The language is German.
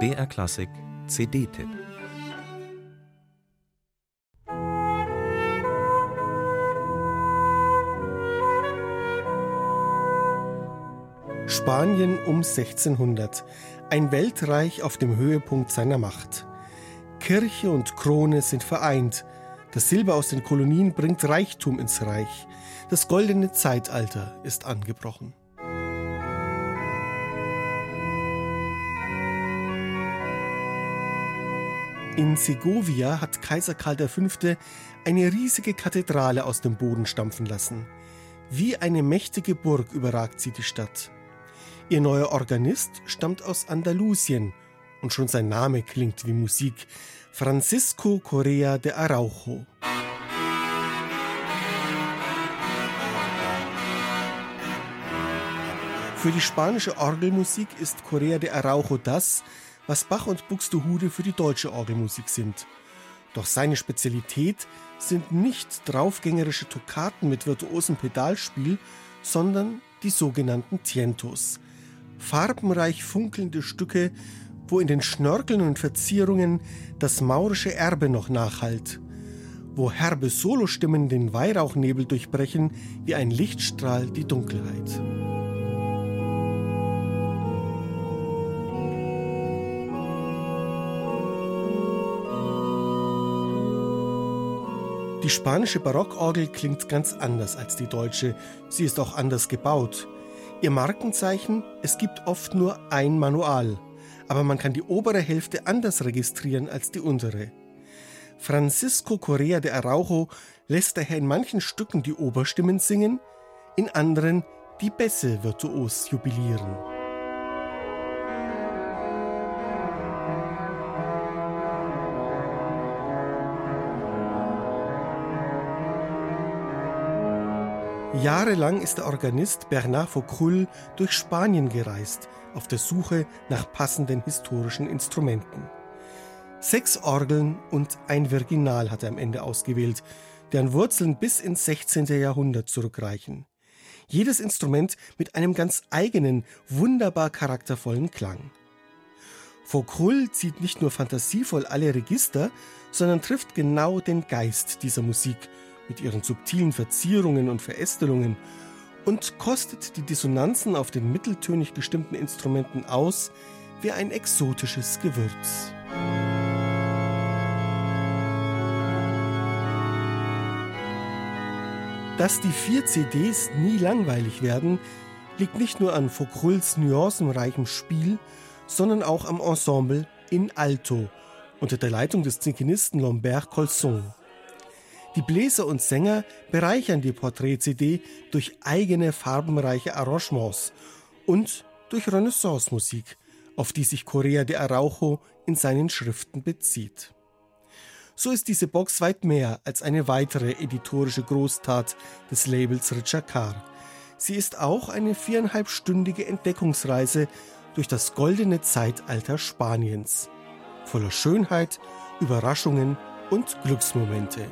BR Klassik CD-Tipp Spanien um 1600. Ein Weltreich auf dem Höhepunkt seiner Macht. Kirche und Krone sind vereint. Das Silber aus den Kolonien bringt Reichtum ins Reich. Das goldene Zeitalter ist angebrochen. In Segovia hat Kaiser Karl V. eine riesige Kathedrale aus dem Boden stampfen lassen. Wie eine mächtige Burg überragt sie die Stadt. Ihr neuer Organist stammt aus Andalusien und schon sein Name klingt wie Musik. Francisco Correa de Araujo. Für die spanische Orgelmusik ist Correa de Araujo das, was Bach und Buxtehude für die deutsche Orgelmusik sind. Doch seine Spezialität sind nicht draufgängerische Toccaten mit virtuosem Pedalspiel, sondern die sogenannten Tientos. Farbenreich funkelnde Stücke, wo in den Schnörkeln und Verzierungen das maurische Erbe noch nachhallt, wo herbe Solostimmen den Weihrauchnebel durchbrechen wie ein Lichtstrahl die Dunkelheit. Die spanische Barockorgel klingt ganz anders als die deutsche. Sie ist auch anders gebaut. Ihr Markenzeichen, es gibt oft nur ein Manual, aber man kann die obere Hälfte anders registrieren als die untere. Francisco Correa de Araujo lässt daher in manchen Stücken die Oberstimmen singen, in anderen die Bässe virtuos jubilieren. Jahrelang ist der Organist Bernard Faucrull durch Spanien gereist, auf der Suche nach passenden historischen Instrumenten. Sechs Orgeln und ein Virginal hat er am Ende ausgewählt, deren Wurzeln bis ins 16. Jahrhundert zurückreichen. Jedes Instrument mit einem ganz eigenen, wunderbar charaktervollen Klang. Faucrull zieht nicht nur fantasievoll alle Register, sondern trifft genau den Geist dieser Musik mit ihren subtilen Verzierungen und Verästelungen und kostet die Dissonanzen auf den mitteltönig gestimmten Instrumenten aus wie ein exotisches Gewürz. Dass die vier CDs nie langweilig werden, liegt nicht nur an Faucrulls nuancenreichem Spiel, sondern auch am Ensemble in Alto unter der Leitung des Zinkenisten Lambert Colson. Die Bläser und Sänger bereichern die Porträt-CD durch eigene farbenreiche Arrangements und durch Renaissance-Musik, auf die sich Correa de Araujo in seinen Schriften bezieht. So ist diese Box weit mehr als eine weitere editorische Großtat des Labels Richard Carr. Sie ist auch eine viereinhalbstündige Entdeckungsreise durch das goldene Zeitalter Spaniens. Voller Schönheit, Überraschungen und Glücksmomente.